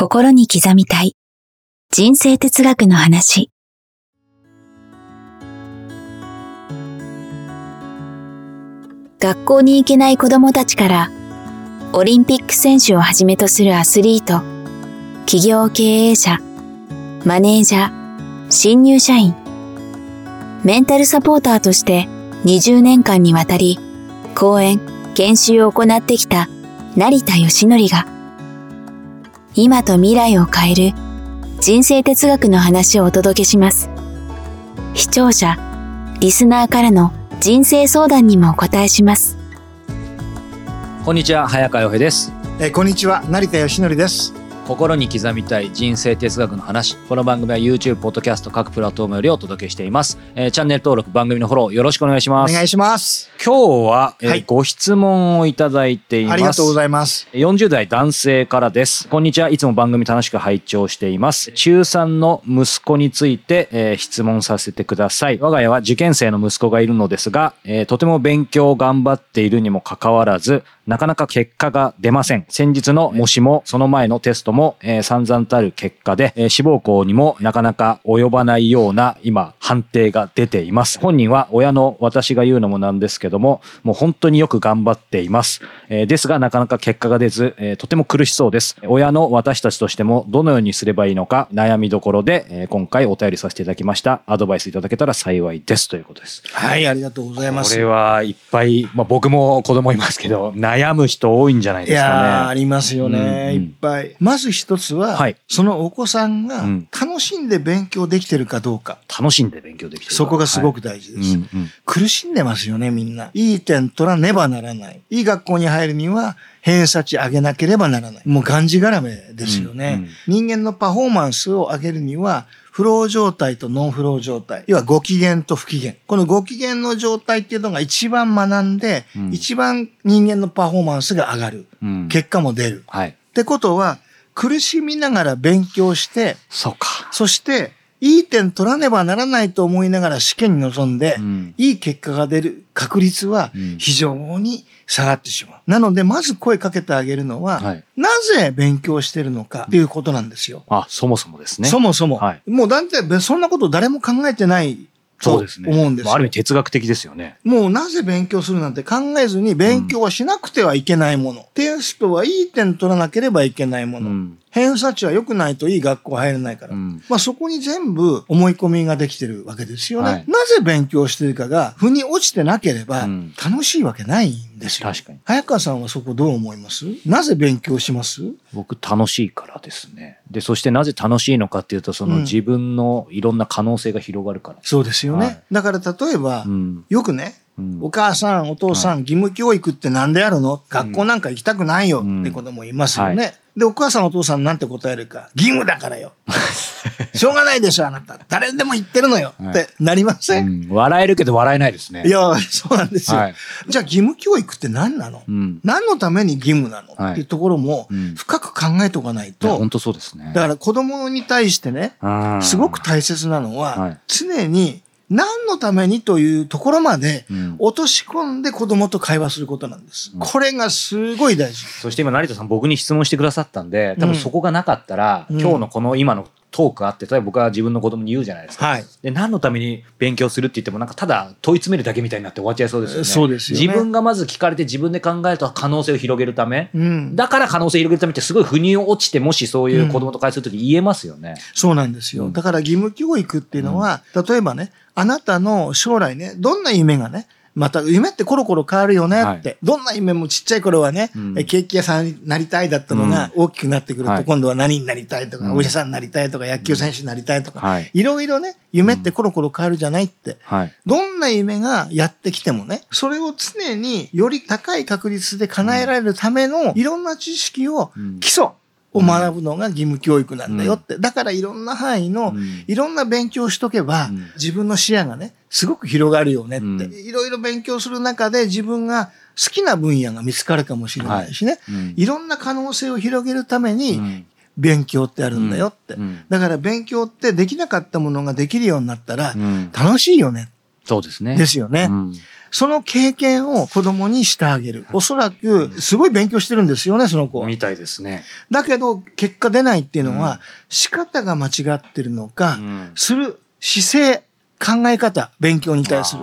心に刻みたい。人生哲学の話。学校に行けない子供たちからオリンピック選手をはじめとするアスリート企業経営者マネージャー新入社員。メンタルサポーターとして20年間にわたり講演研修を行ってきた成田義則が今と未来を変える人生哲学の話をお届けします。視聴者、リスナーからの人生相談にもお答えします。こんにちは早川洋平ですえーこんにちは成田義則です心に刻みたい人生哲学の話この番組は YouTube ポッドキャスト各プラットフォームよりお届けしています、えーチャンネル登録番組のフォローよろしくお願いしますお願いします今日は、えーはいご質問をいただいていますありがとうございます40代男性からです。こんにちは。いつも番組楽しく拝聴しています。中3の息子について、えー質問させてください。我が家は受験生の息子がいるのですが、えーとても勉強を頑張っているにもかかわらず、なかなか結果が出ません。先日の模試も、その前のテストも、えー散々たる結果で、えー志望校にもなかなか及ばないような、今、判定が出ています。本人は親の私が言うのもなんですけども、もう本当によく頑張っています。えーですが、なかなか結果が出ず、えーとても苦しそうです。親の私たちとしても、どのようにすればいいのか、悩みどころで、えー今回お便りさせていただきました。アドバイスいただけたら幸いです。ということです。はいありがとうございますこれはいっぱい、まあ僕も子供いますけど、悩む人多いんじゃないいですやーあかね。りますよね、うんうんいっぱいまず一つは、はい。そのお子さんがうん。楽しんで勉強できてるかどうか、楽しんで勉強できてるそこがすごくく大事です、うんうん。苦しんでますよねみんな。いい点取らねばならない。いい学校に入るには偏差値上げなければならない。もうがんじがらめですよね、人間のパフォーマンスを上げるにはフロー状態とノンフロー状態。要はご機嫌と不機嫌。このご機嫌の状態っていうのが一番学んで、うん。一番人間のパフォーマンスが上がる。うん。結果も出る。はい。ってことは、苦しみながら勉強して、そうか。そして、いい点取らねばならないと思いながら試験に臨んで、うんいい結果が出る確率はうん非常に下がってしまう。なので、まず声かけてあげるのは、はいなぜ勉強してるのかっていうことなんですよ。あ、そもそもですね。そもそも。はいもうだってそんなこと誰も考えてないそうですね。うんですあある意味哲学的ですよね。もうなぜ勉強するなんて考えずに勉強はしなくてはいけないもの。テストはいい点取らなければいけないもの。うん。偏差値は良くないといい学校入れないから。うんまあそこに全部思い込みができてるわけですよね。はいなぜ勉強してるかが腑に落ちてなければうん楽しいわけないんですよ。確かに。早川さんはそこどう思います？なぜ勉強します？僕楽しいからですね。で、そしてなぜ楽しいのかっていうと、そのうん自分のいろんな可能性が広がるから。そうですよね。はいだから例えば、うん。よくね、うんお母さん、お父さん、義務教育って何でやるの？学校なんか行きたくないよって子供いますよね。うんはで、お母さん、お父さんなんて答えるか。義務だからよ。しょうがないでしょ、あなた。誰でも言ってるのよ。はいってなりません、うん笑えるけど笑えないですね。いや、そうなんですよ。はいじゃあ、義務教育って何なの、うん。何のために義務なの、はいっていうところもうん深く考えておかないと、本当そうですね。だから子供に対してね、うんすごく大切なのは、はい常に何のためにというところまでうん落とし込んで子供と会話することなんです。これがすごい大事。そして今成田さん僕に質問してくださったんで、多分そこがなかったら、うん今日のこの今のトークあって、例えば僕は自分の子供に言うじゃないですか。はい。で、何のために勉強するって言っても、なんかただ問い詰めるだけみたいになって終わっちゃいそうですよね。そうですよね自分がまず聞かれて自分で考えると可能性を広げるため。うん。だから可能性を広げるためってすごい腑に落ちて、もしそういう子供と会話するとき言えますよね。そうなんですよ。うんだから義務教育っていうのは、例えばね、あなたの将来ね、どんな夢がね、また夢ってコロコロ変わるよねって、はどんな夢もちっちゃい頃はね、うん。えケーキ屋さんになりたいだったのが大きくなってくると、はい。今度は何になりたいとか、うん。お医者さんになりたいとか、野球選手になりたいとか、はい。いろいろね、夢ってコロコロ変わるじゃないって。はい。どんな夢がやってきてもね、それを常により高い確率で叶えられるためのいろんな知識を、うん。基礎を学ぶのが義務教育なんだよって。だからいろんな範囲のうんいろんな勉強をしとけば、うん自分の視野がね、すごく広がるよねって。うんいろいろ勉強する中で自分が好きな分野が見つかるかもしれないしね。うんいろんな可能性を広げるためうにん勉強ってあるんだよって。うんだから勉強ってできなかったものができるようになったらうん楽しいよね。そうですね。ですよね。うんその経験を子供にしてあげる。おそらく、すごい勉強してるんですよね、その子は。みたいですね。だけど、結果出ないっていうのは、仕方が間違ってるのか、うんする姿勢、考え方、勉強に対する。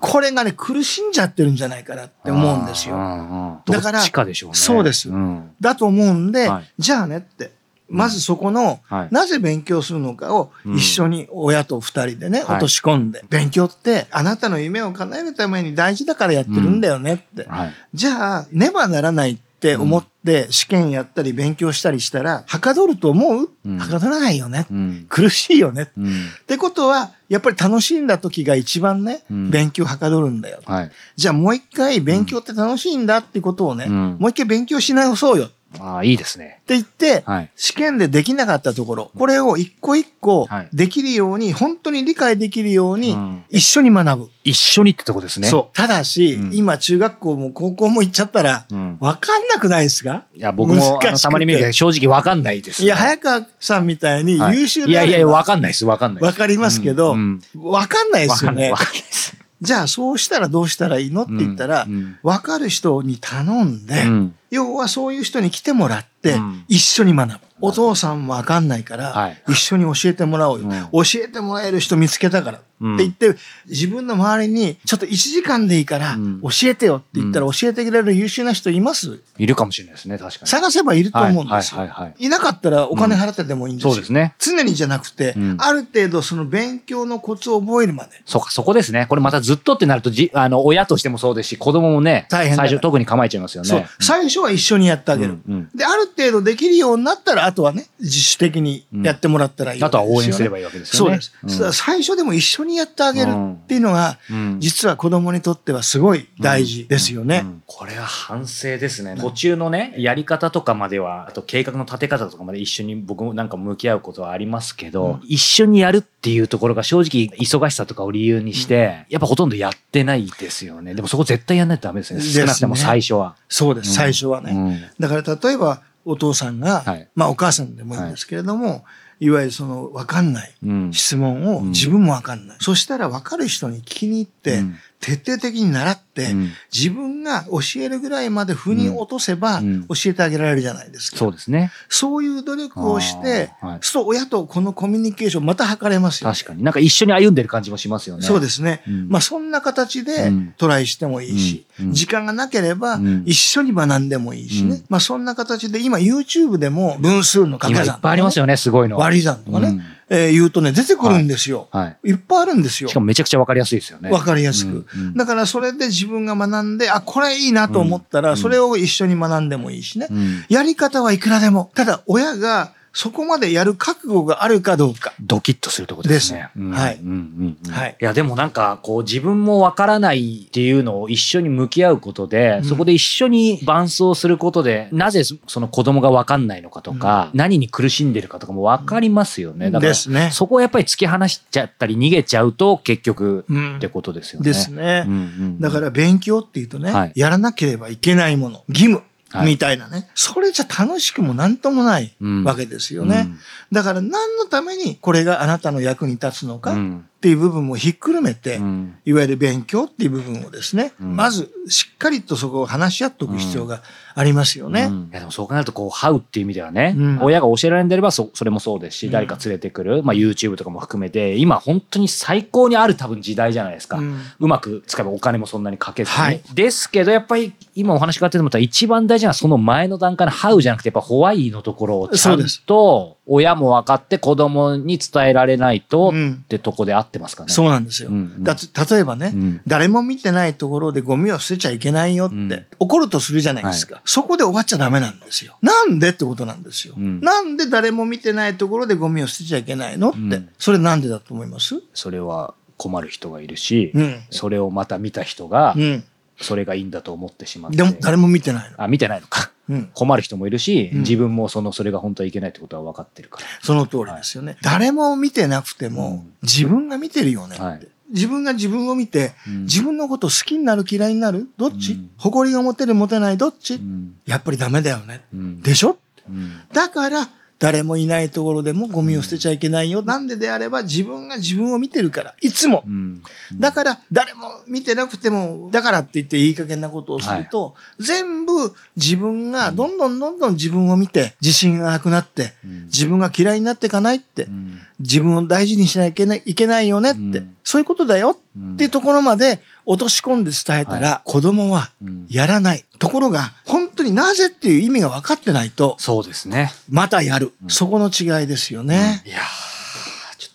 これがね、苦しんじゃってるんじゃないかなって思うんですよ。よだからかでしょうね。そうですんだと思うんで、はいじゃあねって。まずそこの、はいなぜ勉強するのかをうん一緒に親と二人でね、はい落とし込んで、勉強ってあなたの夢を叶えるために大事だからやってるんだよねって。はい。じゃあ、ねばならないって思って試験やったり勉強したりしたら、はかどると思う、うんはかどらないよね。うん。苦しいよね。うん。ってことは、やっぱり楽しんだ時が一番ね、うん勉強はかどるんだよ。はい。じゃあもう一回勉強って楽しいんだってことをね、うんもう一回勉強し直そうよっああ、いいですね。て言って、はい。試験でできなかったところ、これを一個一個はいできるように、本当に理解できるようにうん、一緒に学ぶ。一緒にってとこですね。そう。ただし、うん今中学校も高校も行っちゃったら、うん。わかんなくないですか？いや、僕もたまに見るけど、正直わかんないですね。いや、早川さんみたいにはい優秀いやいやいや、であればわかんないです。わかんない。わかりますけどうんわかんないですよねわかんない。です。じゃあ、そうしたらどうしたらいいのって言ったらわかる人に頼んで、うん要はそういう人に来てもらってうん、一緒に学ぶ。お父さんもわかんないから、はい一緒に教えてもらおうよ、うん教えてもらえる人見つけたから。うんって言って、自分の周りに、ちょっと1時間でいいからうん、教えてよって言ったら、教えてくれる優秀な人いますいるかもしれないですね、確かに。探せばいると思うんですよ。はいなかったらお金払ってでもいいんですよ。そうですね。常にじゃなくて、うんある程度その勉強のコツを覚えるまで。そうか、そこですね。これまたずっとってなると、じ、あの、親としてもそうですし、子供もね、最初特に構えちゃいますよね。そう。最初は一緒にやってあげる。うんうんで、ある程度できるようになったら、あとはね、自主的にやってもらったらいい、あとは応援すればいいわけですよね。そうです。だから最初でも一緒にやってあげるっていうのが、うん実は子供にとってはすごい大事ですよね。うんこれは反省ですね。途中のね、やり方とかまでは、あと計画の立て方とかまで一緒に僕もなんか向き合うことはありますけど、一緒にやるっていうところが正直忙しさとかを理由にして、やっぱほとんどやってないですよね。でもそこ絶対やんないとダメですね。少なくとも最初は。そうです、最初はね。うん。だから例えば、お父さんが、はい。まあお母さんでもいいんですけれども、い、わゆるその分かんないうん質問をうん自分も分かんない。そしたら分かる人に聞きに行って、うん徹底的に習って、うん自分が教えるぐらいまで腑に落とせば、うん教えてあげられるじゃないですか。そうですね。そういう努力をして、はいそう親とこのコミュニケーションまた図れますよ、確かに。なんか一緒に歩んでる感じもしますよね。そうですね。うんまあそんな形でうんトライしてもいいし、うんうん時間がなければうん一緒に学んでもいいしね。うんまあそんな形で今 YouTube でも分数の掛今いっけ算、ぱいありますよね、すごいの。割り算とかね、うんえー言うとね出てくるんですよ。はい。い、っぱいあるんですよしか。もめちゃくちゃわかりやすいですよね。わかりやすく。うんうんだからそれで自分が学んで、あ、これいいなと思ったら、うんそれを一緒に学んでもいいしね。うんやり方はいくらでも。ただ親がそこまでやる覚悟があるかどうか。ドキッとするところですね。ですはいうんうんうんはいいや、でもなんか、こう、自分もわからないっていうのを一緒に向き合うことで、うんそこで一緒に伴走することで、なぜその子供がわかんないのかとか、何に苦しんでるかとかもわかりますよね。だから、ですねそこをやっぱり突き放しちゃったり逃げちゃうと、結局、うんってことですよね。ですね。うんうんうんだから勉強っていうとね、はいやらなければいけないもの、義務。はい。みたいなね。それじゃ楽しくもなんともないうんわけですよね。だから何のためにこれがあなたの役に立つのか。っうんていう部分もひっくるめて、うん。いわゆる勉強っていう部分をですね、うん。まずしっかりとそこを話し合っておく必要がありますよね。うん。いやでもそう考えると、こう、ハウっていう意味ではね、うん。親が教えられんであればそ、それもそうですし、うん。誰か連れてくる、まあ YouTube とかも含めて、今本当に最高にある多分時代じゃないですか。ううんまく使えばお金もそんなにかけずに。はい。ですけど、やっぱり今お話伺ってて思ったら一番大事なのはその前の段階のハウじゃなくて、やっぱホワイのところをちゃんと親も分かって子供に伝えられないとうん。ってとこで合ってますかね。そうなんですよ。うんうんだって例えばね、うん誰も見てないところでゴミを捨てちゃいけないよって、うん怒るとするじゃないですか、そこで終わっちゃダメなんですよ。なんでってことなんですよ。うんなんで誰も見てないところでゴミを捨てちゃいけないのって、うんそれなんでだと思います？それは困る人がいるし、うん。それをまた見た人がう、ん。それがいいんだと思ってしまって。でも誰も見てないの。あ、見てないのか。うん。困る人もいるし、うん。自分もその、それが本当はいけないってことは分かってるから。その通りですよね。誰も見てなくても、うん。自分が見てるよねって。はい。自分が自分を見て、うん。自分のこと好きになる嫌いになるどっち、うん。誇りが持てる持てないどっち、うん。やっぱりダメだよね。うん。でしょ？うん。だから、誰もいないところでもゴミを捨てちゃいけないよ。なんでであれば自分が自分を見てるから。いつも。うん。だから、誰も見てなくても、だからって言っていい加減なことをすると、全部自分がどんどんどんどん自分を見て、自信がなくなって、うん。自分が嫌いになっていかないってう、ん。自分を大事にしなきゃいけないいけないよねって、うん。そういうことだようんっていうところまで落とし込んで伝えたら、子供はうんやらない。ところが、本当になぜっていう意味が分かってないと、そうですね。またやる。うんそこの違いですよね。いやー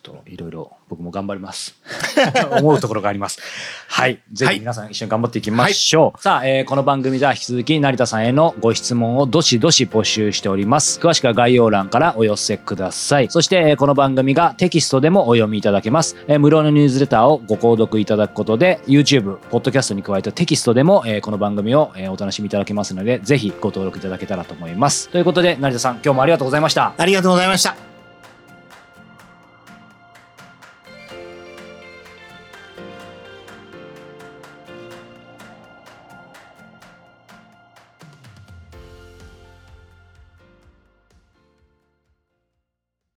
といろいろ僕も頑張ります。思うところがあります。はい。ぜひ皆さん一緒に頑張っていきましょう。さあ、えーこの番組では引き続き成田さんへのご質問をどしどし募集しております。詳しくは概要欄からお寄せください。そして、えーこの番組がテキストでもお読みいただけます。えー無料のニュースレターをご購読いただくことで、YouTube、ポッドキャストに加えたテキストでも、えーこの番組を、えーお楽しみいただけますので、ぜひご登録いただけたらと思います。ということで、成田さん、今日もありがとうございました。ありがとうございました。